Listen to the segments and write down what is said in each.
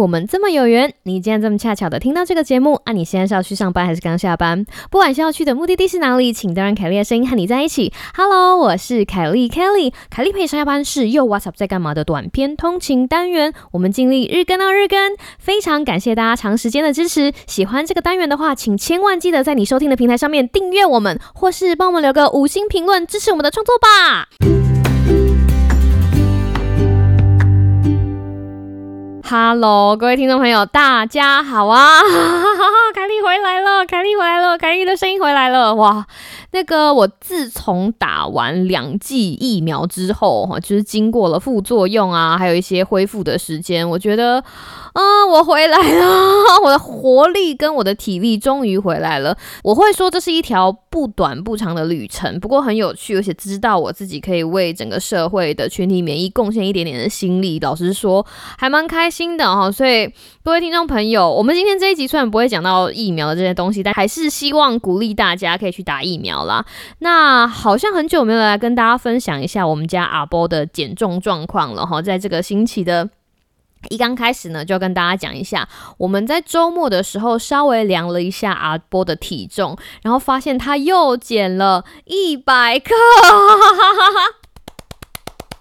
我们这么有缘，你竟然这么恰巧的听到这个节目啊！你现在是要去上班还是刚下班？不管是要去的目的地是哪里，请都让凯莉的声音和你在一起。Hello，我是凯莉 Kelly，凯莉陪上下班是又 What's up 在干嘛的短篇通勤单元，我们尽力日更到日更，非常感谢大家长时间的支持。喜欢这个单元的话，请千万记得在你收听的平台上面订阅我们，或是帮我们留个五星评论支持我们的创作吧。哈喽各位听众朋友，大家好啊！凯莉回来了，凯莉回来了，凯莉的声音回来了，哇！那个我自从打完两剂疫苗之后，哈，就是经过了副作用啊，还有一些恢复的时间，我觉得。啊，我回来了！我的活力跟我的体力终于回来了。我会说这是一条不短不长的旅程，不过很有趣，而且知道我自己可以为整个社会的群体免疫贡献一点点的心力。老实说，还蛮开心的哈。所以各位听众朋友，我们今天这一集虽然不会讲到疫苗的这些东西，但还是希望鼓励大家可以去打疫苗好啦。那好像很久没有来跟大家分享一下我们家阿波的减重状况了哈，在这个星期的。一刚开始呢，就跟大家讲一下，我们在周末的时候稍微量了一下阿波的体重，然后发现他又减了一百克。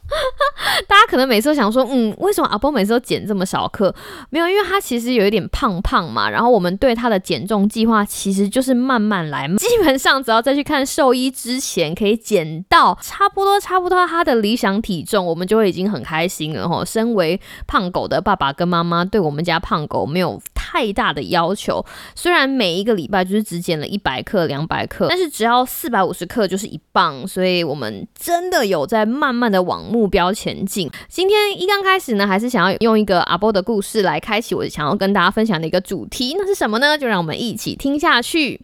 大家可能每次都想说，嗯，为什么阿波每次都减这么少克？没有，因为他其实有一点胖胖嘛。然后我们对他的减重计划其实就是慢慢来，基本上只要再去看兽医之前，可以减到差不多差不多他的理想体重，我们就会已经很开心了哈。身为胖狗的爸爸跟妈妈，对我们家胖狗没有太大的要求。虽然每一个礼拜就是只减了一百克、两百克，但是只要四百五十克就是一磅，所以我们真的有在慢慢的往目标前进。今天一刚开始呢，还是想要用一个阿波的故事来开启我想要跟大家分享的一个主题，那是什么呢？就让我们一起听下去。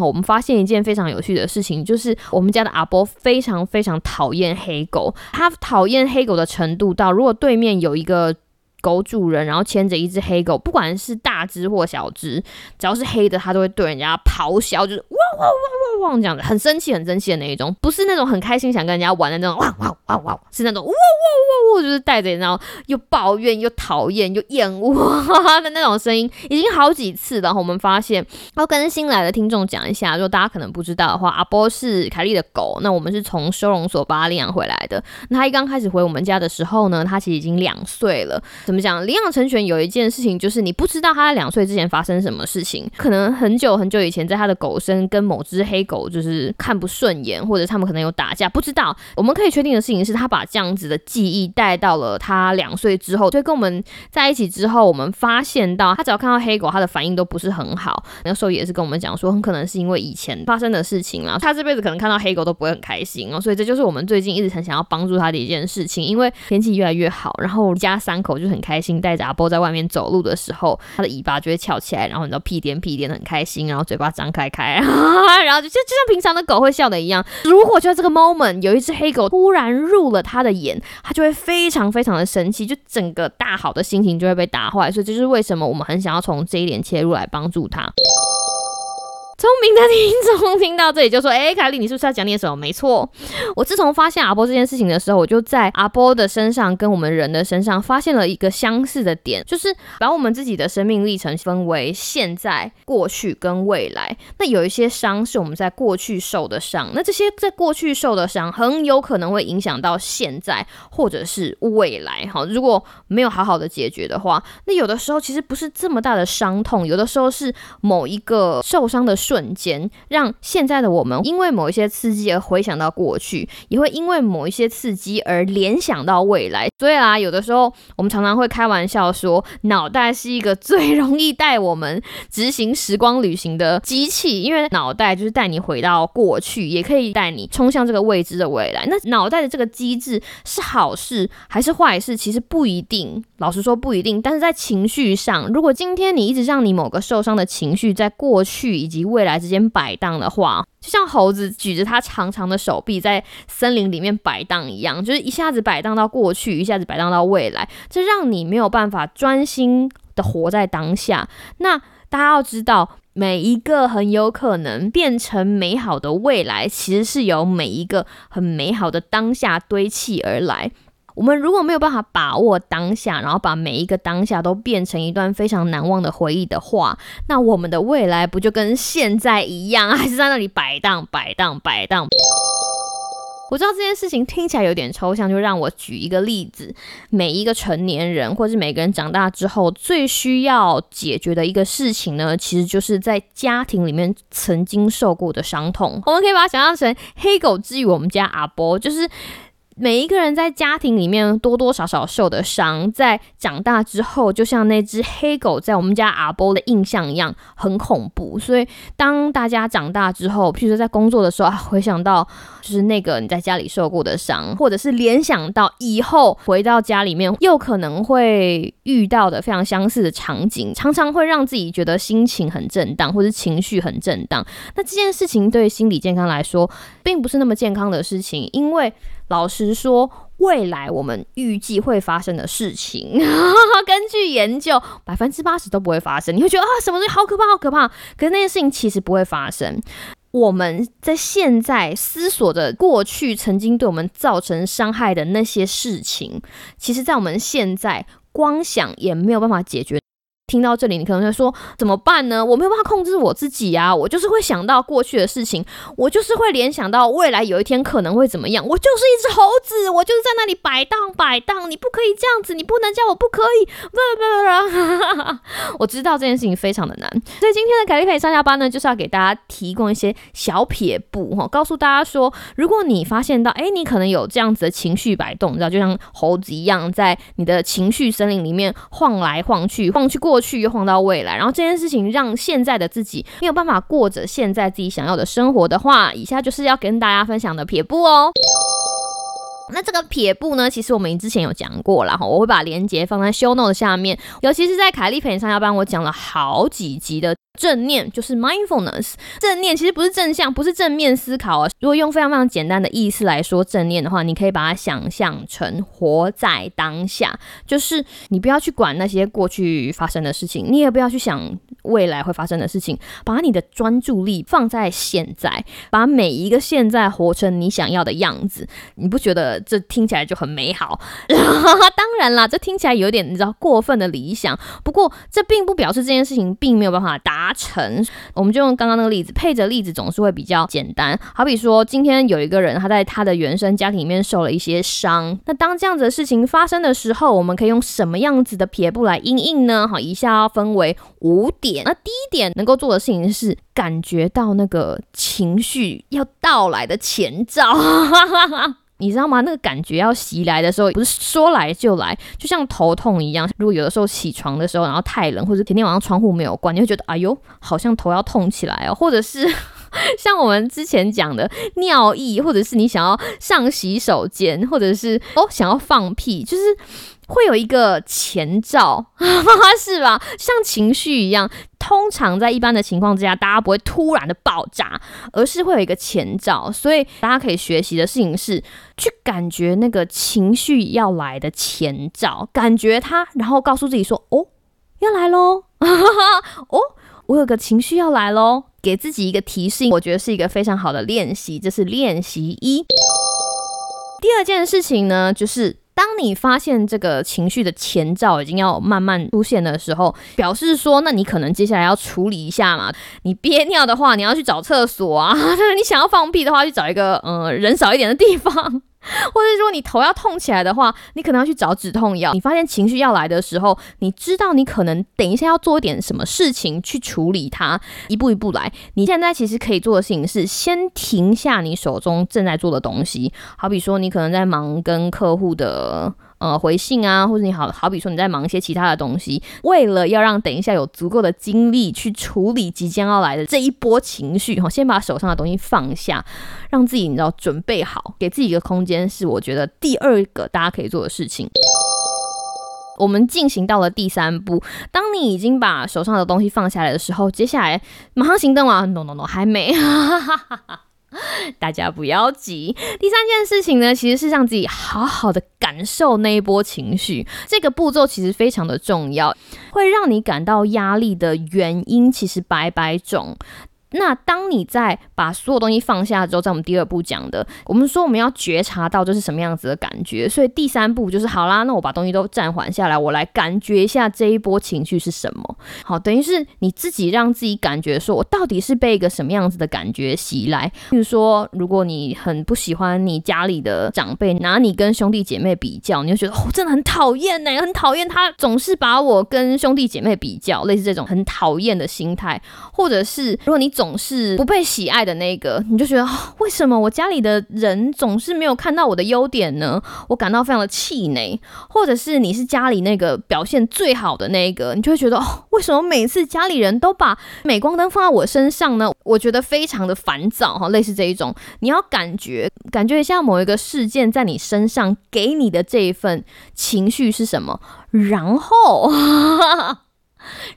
我们发现一件非常有趣的事情，就是我们家的阿波非常非常讨厌黑狗，他讨厌黑狗的程度到，如果对面有一个狗主人，然后牵着一只黑狗，不管是大只或小只，只要是黑的，他都会对人家咆哮，就是汪汪汪。汪汪这样子，很生气、很生气的那一种，不是那种很开心想跟人家玩的那种，汪汪汪汪，是那种汪汪汪汪，就是带着然后又抱怨又讨厌又厌恶的那种声音，已经好几次了。我们发现，要跟新来的听众讲一下，如果大家可能不知道的话，阿波是凯莉的狗，那我们是从收容所把它领养回来的。那他一刚开始回我们家的时候呢，他其实已经两岁了。怎么讲？领养成犬有一件事情，就是你不知道他在两岁之前发生什么事情，可能很久很久以前，在他的狗生跟某只黑。狗就是看不顺眼，或者他们可能有打架，不知道。我们可以确定的事情是他把这样子的记忆带到了他两岁之后。所以跟我们在一起之后，我们发现到他只要看到黑狗，他的反应都不是很好。那时候也是跟我们讲说，很可能是因为以前发生的事情啊，他这辈子可能看到黑狗都不会很开心哦。所以这就是我们最近一直很想要帮助他的一件事情。因为天气越来越好，然后一家三口就很开心，带着阿波在外面走路的时候，他的尾巴就会翘起来，然后你知道屁颠屁颠的很开心，然后嘴巴张开开，然后就。就就像平常的狗会笑的一样，如果就在这个 moment 有一只黑狗突然入了他的眼，他就会非常非常的生气，就整个大好的心情就会被打坏。所以这就是为什么我们很想要从这一点切入来帮助他。聪明的听众听到这里就说：“哎，凯莉，你是不是要讲点什么？”没错，我自从发现阿波这件事情的时候，我就在阿波的身上跟我们人的身上发现了一个相似的点，就是把我们自己的生命历程分为现在、过去跟未来。那有一些伤是我们在过去受的伤，那这些在过去受的伤很有可能会影响到现在或者是未来。哈，如果没有好好的解决的话，那有的时候其实不是这么大的伤痛，有的时候是某一个受伤的。瞬瞬间让现在的我们因为某一些刺激而回想到过去，也会因为某一些刺激而联想到未来。所以啦，有的时候我们常常会开玩笑说，脑袋是一个最容易带我们执行时光旅行的机器，因为脑袋就是带你回到过去，也可以带你冲向这个未知的未来。那脑袋的这个机制是好事还是坏事？其实不一定，老实说不一定。但是在情绪上，如果今天你一直让你某个受伤的情绪在过去以及未来之间摆荡的话，就像猴子举着它长长的手臂在森林里面摆荡一样，就是一下子摆荡到过去，一下子摆荡到未来，这让你没有办法专心的活在当下。那大家要知道，每一个很有可能变成美好的未来，其实是由每一个很美好的当下堆砌而来。我们如果没有办法把握当下，然后把每一个当下都变成一段非常难忘的回忆的话，那我们的未来不就跟现在一样，还是在那里摆荡、摆荡、摆荡？我知道这件事情听起来有点抽象，就让我举一个例子：每一个成年人，或是每个人长大之后，最需要解决的一个事情呢，其实就是在家庭里面曾经受过的伤痛。我们可以把它想象成黑狗治愈我们家阿波，就是。每一个人在家庭里面多多少少受的伤，在长大之后，就像那只黑狗在我们家阿波的印象一样，很恐怖。所以，当大家长大之后，譬如说在工作的时候，回想到就是那个你在家里受过的伤，或者是联想到以后回到家里面又可能会遇到的非常相似的场景，常常会让自己觉得心情很震荡，或者情绪很震荡。那这件事情对心理健康来说，并不是那么健康的事情，因为。老实说，未来我们预计会发生的事情，根据研究，百分之八十都不会发生。你会觉得啊，什么东西好可怕，好可怕？可是那件事情其实不会发生。我们在现在思索着过去曾经对我们造成伤害的那些事情，其实，在我们现在光想也没有办法解决。听到这里，你可能会说怎么办呢？我没有办法控制我自己啊，我就是会想到过去的事情，我就是会联想到未来有一天可能会怎么样。我就是一只猴子，我就是在那里摆荡摆荡。你不可以这样子，你不能叫我不可以。不不不不，我知道这件事情非常的难，所以今天的凯丽可上下班呢，就是要给大家提供一些小撇步哈，告诉大家说，如果你发现到哎，你可能有这样子的情绪摆动，你知道，就像猴子一样，在你的情绪森林里面晃来晃去，晃去过。过去又晃到未来，然后这件事情让现在的自己没有办法过着现在自己想要的生活的话，以下就是要跟大家分享的撇步哦。那这个撇步呢，其实我们之前有讲过了哈，我会把连接放在 show note 下面，尤其是在凯丽陪上要帮我讲了好几集的。正念就是 mindfulness，正念其实不是正向，不是正面思考啊。如果用非常非常简单的意思来说正念的话，你可以把它想象成活在当下，就是你不要去管那些过去发生的事情，你也不要去想未来会发生的事情，把你的专注力放在现在，把每一个现在活成你想要的样子。你不觉得这听起来就很美好？当然啦，这听起来有点你知道过分的理想。不过这并不表示这件事情并没有办法达。达成，我们就用刚刚那个例子，配着例子总是会比较简单。好比说，今天有一个人他在他的原生家庭里面受了一些伤，那当这样子的事情发生的时候，我们可以用什么样子的撇步来应应呢？好，以下要分为五点。那第一点能够做的事情是感觉到那个情绪要到来的前兆。你知道吗？那个感觉要袭来的时候，不是说来就来，就像头痛一样。如果有的时候起床的时候，然后太冷，或者前天晚上窗户没有关，你会觉得哎呦，好像头要痛起来哦。或者是 像我们之前讲的尿意，或者是你想要上洗手间，或者是哦想要放屁，就是。会有一个前兆，是吧？像情绪一样，通常在一般的情况之下，大家不会突然的爆炸，而是会有一个前兆。所以大家可以学习的事情是，去感觉那个情绪要来的前兆，感觉它，然后告诉自己说：“哦，要来喽！” 哦，我有个情绪要来喽，给自己一个提示，我觉得是一个非常好的练习。这是练习一。第二件事情呢，就是。当你发现这个情绪的前兆已经要慢慢出现的时候，表示说，那你可能接下来要处理一下嘛。你憋尿的话，你要去找厕所啊；你想要放屁的话，去找一个嗯人少一点的地方。或者如果你头要痛起来的话，你可能要去找止痛药。你发现情绪要来的时候，你知道你可能等一下要做一点什么事情去处理它，一步一步来。你现在其实可以做的事情是先停下你手中正在做的东西，好比说你可能在忙跟客户的。呃，回信啊，或者你好好比说你在忙一些其他的东西，为了要让等一下有足够的精力去处理即将要来的这一波情绪，哈，先把手上的东西放下，让自己你知道准备好，给自己一个空间，是我觉得第二个大家可以做的事情。我们进行到了第三步，当你已经把手上的东西放下来的时候，接下来马上行动啊？No No No，还没。大家不要急。第三件事情呢，其实是让自己好好的感受那一波情绪。这个步骤其实非常的重要，会让你感到压力的原因其实百百种。那当你在把所有东西放下之后，在我们第二步讲的，我们说我们要觉察到这是什么样子的感觉，所以第三步就是好啦，那我把东西都暂缓下来，我来感觉一下这一波情绪是什么。好，等于是你自己让自己感觉说，我到底是被一个什么样子的感觉袭来。比如说，如果你很不喜欢你家里的长辈拿你跟兄弟姐妹比较，你就觉得哦，真的很讨厌呢，很讨厌他总是把我跟兄弟姐妹比较，类似这种很讨厌的心态，或者是如果你总总是不被喜爱的那个，你就觉得为什么我家里的人总是没有看到我的优点呢？我感到非常的气馁，或者是你是家里那个表现最好的那个，你就会觉得哦，为什么每次家里人都把镁光灯放在我身上呢？我觉得非常的烦躁哈，类似这一种，你要感觉感觉一下某一个事件在你身上给你的这一份情绪是什么，然后。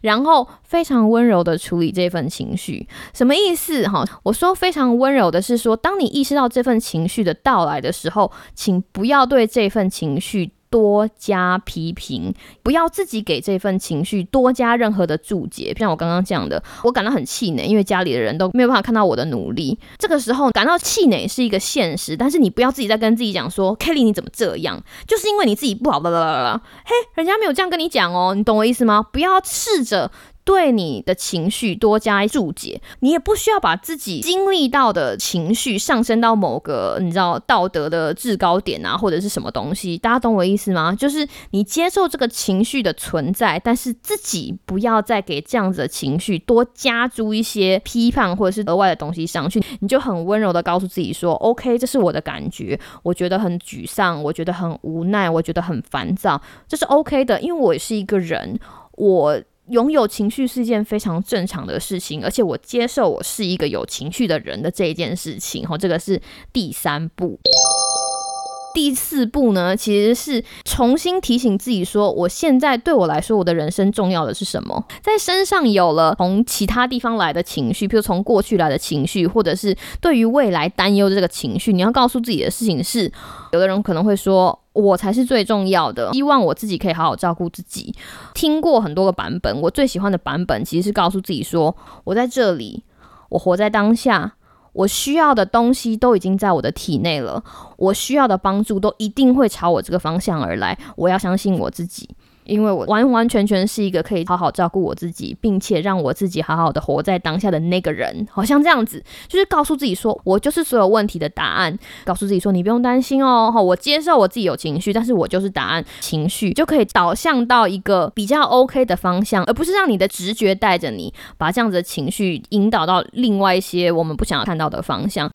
然后非常温柔的处理这份情绪，什么意思？哈，我说非常温柔的是说，当你意识到这份情绪的到来的时候，请不要对这份情绪。多加批评，不要自己给这份情绪多加任何的注解。像我刚刚讲的，我感到很气馁，因为家里的人都没有办法看到我的努力。这个时候感到气馁是一个现实，但是你不要自己再跟自己讲说，Kelly 你怎么这样？就是因为你自己不好，啦啦啦啦。嘿，人家没有这样跟你讲哦，你懂我意思吗？不要试着。对你的情绪多加注解，你也不需要把自己经历到的情绪上升到某个你知道道德的制高点啊，或者是什么东西？大家懂我意思吗？就是你接受这个情绪的存在，但是自己不要再给这样子的情绪多加注一些批判或者是额外的东西上去，你就很温柔的告诉自己说：“OK，这是我的感觉，我觉得很沮丧，我觉得很无奈，我觉得很烦躁，这是 OK 的，因为我也是一个人，我。”拥有情绪是一件非常正常的事情，而且我接受我是一个有情绪的人的这一件事情。哈，这个是第三步。第四步呢，其实是重新提醒自己说，我现在对我来说，我的人生重要的是什么？在身上有了从其他地方来的情绪，比如从过去来的情绪，或者是对于未来担忧的这个情绪，你要告诉自己的事情是，有的人可能会说。我才是最重要的，希望我自己可以好好照顾自己。听过很多个版本，我最喜欢的版本其实是告诉自己说：我在这里，我活在当下，我需要的东西都已经在我的体内了，我需要的帮助都一定会朝我这个方向而来。我要相信我自己。因为我完完全全是一个可以好好照顾我自己，并且让我自己好好的活在当下的那个人，好像这样子，就是告诉自己说，我就是所有问题的答案。告诉自己说，你不用担心哦，我接受我自己有情绪，但是我就是答案，情绪就可以导向到一个比较 OK 的方向，而不是让你的直觉带着你，把这样子的情绪引导到另外一些我们不想要看到的方向。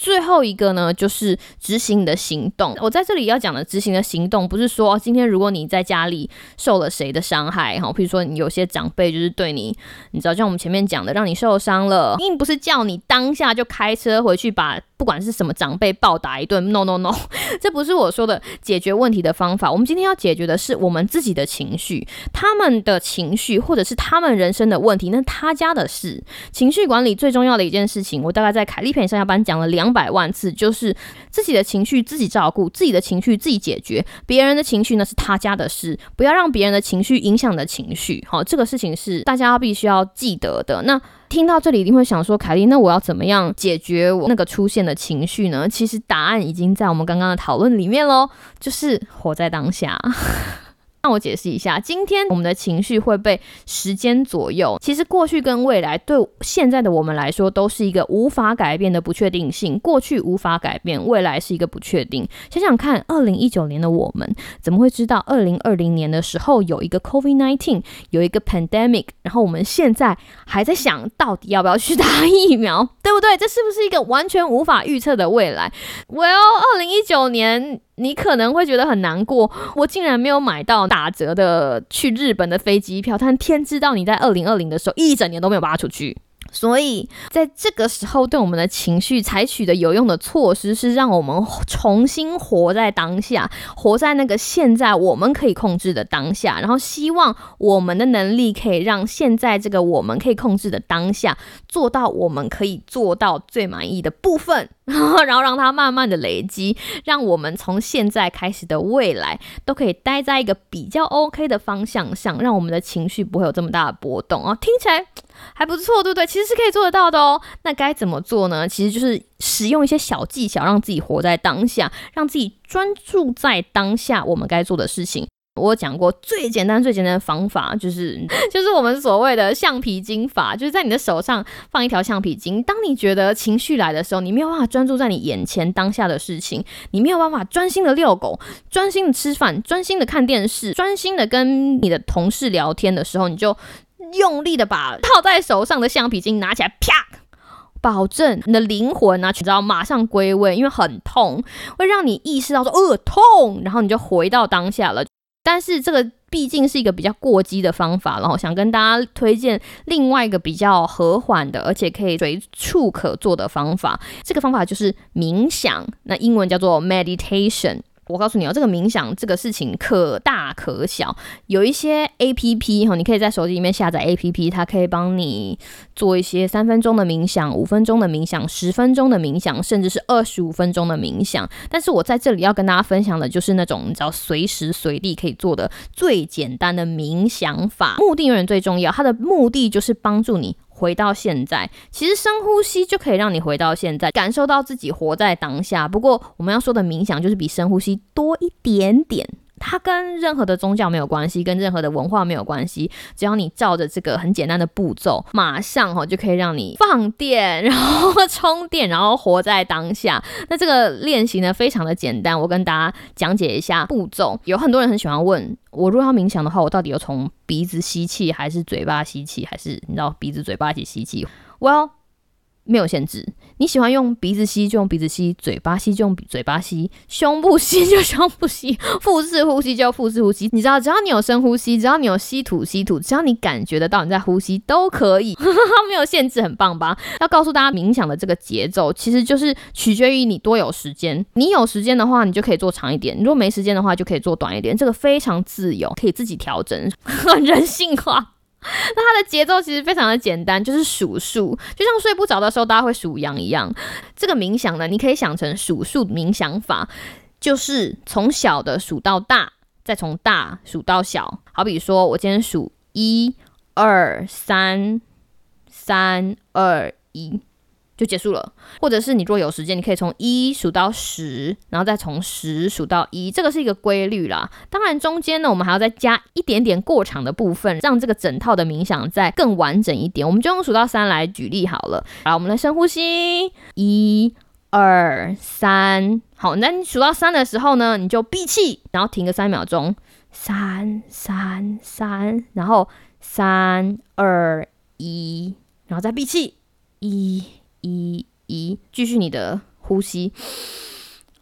最后一个呢，就是执行你的行动。我在这里要讲的执行的行动，不是说今天如果你在家里受了谁的伤害，哈，比如说你有些长辈就是对你，你知道，像我们前面讲的，让你受伤了，并不是叫你当下就开车回去把。不管是什么长辈暴打一顿，no no no，这不是我说的解决问题的方法。我们今天要解决的是我们自己的情绪，他们的情绪或者是他们人生的问题，那他家的事。情绪管理最重要的一件事情，我大概在凯丽陪上下班讲了两百万次，就是自己的情绪自己照顾，自己的情绪自己解决，别人的情绪呢是他家的事，不要让别人的情绪影响的情绪。好，这个事情是大家必须要记得的。那。听到这里一定会想说，凯莉，那我要怎么样解决我那个出现的情绪呢？其实答案已经在我们刚刚的讨论里面喽，就是活在当下。那我解释一下，今天我们的情绪会被时间左右。其实过去跟未来对现在的我们来说都是一个无法改变的不确定性。过去无法改变，未来是一个不确定。想想看，二零一九年的我们怎么会知道二零二零年的时候有一个 COVID nineteen，有一个 pandemic，然后我们现在还在想到底要不要去打疫苗，对不对？这是不是一个完全无法预测的未来？Well，二零一九年。你可能会觉得很难过，我竟然没有买到打折的去日本的飞机票，但天知道你在二零二零的时候一整年都没有拔出去。所以在这个时候，对我们的情绪采取的有用的措施是让我们重新活在当下，活在那个现在我们可以控制的当下，然后希望我们的能力可以让现在这个我们可以控制的当下做到我们可以做到最满意的部分，然后让它慢慢的累积，让我们从现在开始的未来都可以待在一个比较 OK 的方向上，让我们的情绪不会有这么大的波动啊！听起来还不错，对不对？其实。其实是可以做得到的哦。那该怎么做呢？其实就是使用一些小技巧，让自己活在当下，让自己专注在当下我们该做的事情。我讲过最简单、最简单的方法，就是 就是我们所谓的橡皮筋法，就是在你的手上放一条橡皮筋。当你觉得情绪来的时候，你没有办法专注在你眼前当下的事情，你没有办法专心的遛狗、专心的吃饭、专心的看电视、专心的跟你的同事聊天的时候，你就用力的把套在手上的橡皮筋拿起来，啪，保证你的灵魂啊，知道马上归位，因为很痛，会让你意识到说，呃，痛，然后你就回到当下了。但是这个毕竟是一个比较过激的方法，然后想跟大家推荐另外一个比较和缓的，而且可以随处可做的方法。这个方法就是冥想，那英文叫做 meditation。我告诉你哦，这个冥想这个事情可大可小，有一些 A P P 哈，你可以在手机里面下载 A P P，它可以帮你做一些三分钟的冥想、五分钟的冥想、十分钟的冥想，甚至是二十五分钟的冥想。但是我在这里要跟大家分享的就是那种你知道随时随地可以做的最简单的冥想法，目的永远最重要，它的目的就是帮助你。回到现在，其实深呼吸就可以让你回到现在，感受到自己活在当下。不过我们要说的冥想，就是比深呼吸多一点点。它跟任何的宗教没有关系，跟任何的文化没有关系。只要你照着这个很简单的步骤，马上哈就可以让你放电，然后充电，然后活在当下。那这个练习呢，非常的简单。我跟大家讲解一下步骤。有很多人很喜欢问我，如果要冥想的话，我到底要从鼻子吸气，还是嘴巴吸气，还是你知道鼻子嘴巴一起吸气？Well。没有限制，你喜欢用鼻子吸就用鼻子吸，嘴巴吸就用嘴巴吸，胸部吸就胸部吸，腹式呼吸就腹式呼吸。你知道，只要你有深呼吸，只要你有吸吐吸吐，只要你感觉得到你在呼吸，都可以，没有限制，很棒吧？要告诉大家，冥想的这个节奏其实就是取决于你多有时间。你有时间的话，你就可以做长一点；如果没时间的话，就可以做短一点。这个非常自由，可以自己调整，很 人性化。那它的节奏其实非常的简单，就是数数，就像睡不着的时候大家会数羊一样。这个冥想呢，你可以想成数数冥想法，就是从小的数到大，再从大数到小。好比说我今天数一二三，三二一。就结束了，或者是你若有时间，你可以从一数到十，然后再从十数到一，这个是一个规律啦。当然中间呢，我们还要再加一点点过场的部分，让这个整套的冥想再更完整一点。我们就用数到三来举例好了。好，我们来深呼吸，一、二、三。好，那你数到三的时候呢，你就闭气，然后停个三秒钟，三、三、三，然后三、二、一，然后再闭气，一。一一，继续你的呼吸，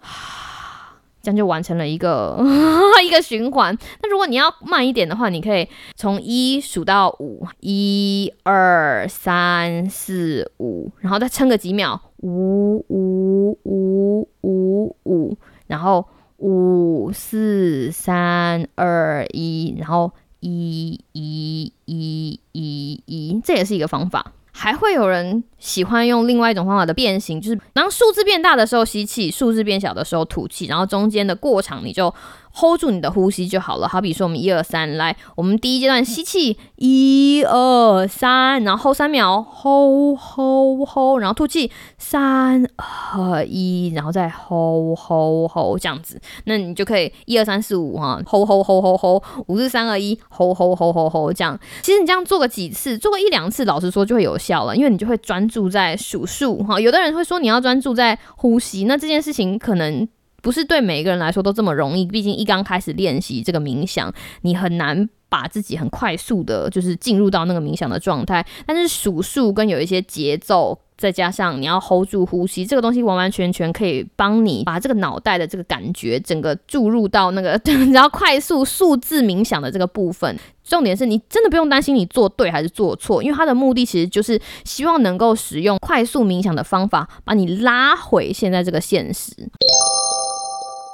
这样就完成了一个 一个循环。那如果你要慢一点的话，你可以从一数到五，一二三四五，然后再撑个几秒，五五五五五，然后五四三二一，然后一一一一一，这也是一个方法。还会有人喜欢用另外一种方法的变形，就是当数字变大的时候吸气，数字变小的时候吐气，然后中间的过场你就。Hold 住你的呼吸就好了。好比说，我们一二三，来，我们第一阶段吸气，一二三，然后三秒，hold hold hold，然后吐气，三二一，然后再 hold hold hold 这样子，那你就可以一二三四五哈，hold hold hold hold hold，五四三二一，hold hold hold hold hold 这样。其实你这样做个几次，做个一两次，老实说就会有效了，因为你就会专注在数数哈。有的人会说你要专注在呼吸，那这件事情可能。不是对每一个人来说都这么容易，毕竟一刚开始练习这个冥想，你很难把自己很快速的，就是进入到那个冥想的状态。但是数数跟有一些节奏，再加上你要 hold 住呼吸，这个东西完完全全可以帮你把这个脑袋的这个感觉整个注入到那个 你要快速数字冥想的这个部分。重点是你真的不用担心你做对还是做错，因为它的目的其实就是希望能够使用快速冥想的方法，把你拉回现在这个现实。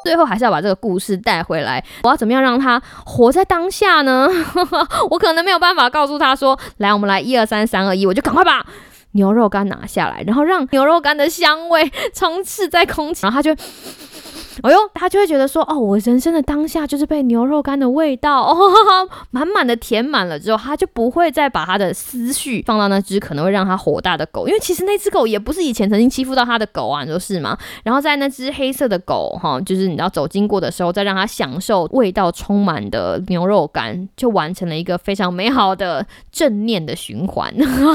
最后还是要把这个故事带回来。我要怎么样让他活在当下呢？我可能没有办法告诉他说：“来，我们来一二三三二一，我就赶快把牛肉干拿下来，然后让牛肉干的香味 充斥在空气，然后他就哎呦，他就会觉得说，哦，我人生的当下就是被牛肉干的味道 哦，满满的填满了之后，他就不会再把他的思绪放到那只可能会让他火大的狗，因为其实那只狗也不是以前曾经欺负到他的狗啊，你说是吗？然后在那只黑色的狗哈，就是你知道走经过的时候，再让他享受味道充满的牛肉干，就完成了一个非常美好的正念的循环。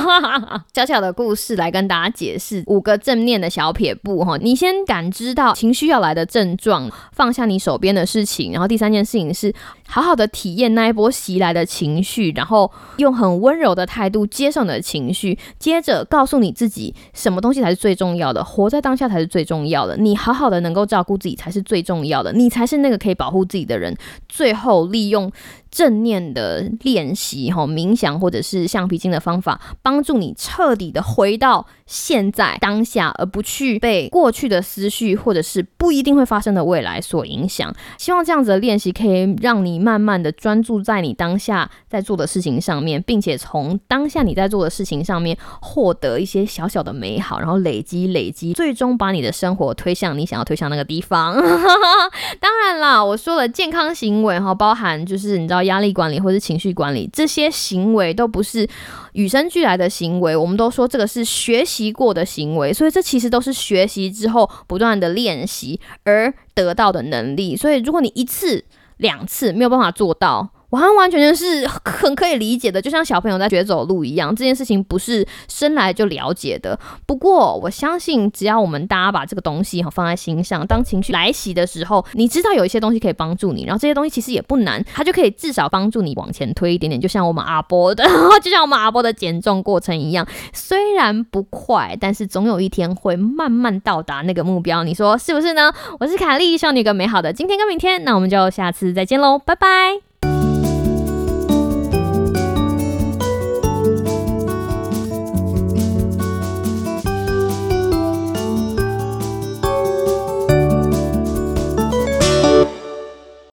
小小的故事来跟大家解释五个正念的小撇步哈，你先感知到情绪要来的正状，放下你手边的事情，然后第三件事情是好好的体验那一波袭来的情绪，然后用很温柔的态度接受你的情绪，接着告诉你自己什么东西才是最重要的，活在当下才是最重要的，你好好的能够照顾自己才是最重要的，你才是那个可以保护自己的人。最后利用。正念的练习，哈，冥想或者是橡皮筋的方法，帮助你彻底的回到现在当下，而不去被过去的思绪或者是不一定会发生的未来所影响。希望这样子的练习可以让你慢慢的专注在你当下在做的事情上面，并且从当下你在做的事情上面获得一些小小的美好，然后累积累积，最终把你的生活推向你想要推向那个地方。当然啦，我说了健康行为，哈，包含就是你知道。压力管理或是情绪管理，这些行为都不是与生俱来的行为。我们都说这个是学习过的行为，所以这其实都是学习之后不断的练习而得到的能力。所以如果你一次两次没有办法做到，完完全全是很可以理解的，就像小朋友在学走路一样，这件事情不是生来就了解的。不过我相信，只要我们大家把这个东西哈放在心上，当情绪来袭的时候，你知道有一些东西可以帮助你，然后这些东西其实也不难，它就可以至少帮助你往前推一点点。就像我们阿波的，就像我们阿波的减重过程一样，虽然不快，但是总有一天会慢慢到达那个目标。你说是不是呢？我是卡莉，希望你有个美好的今天跟明天。那我们就下次再见喽，拜拜。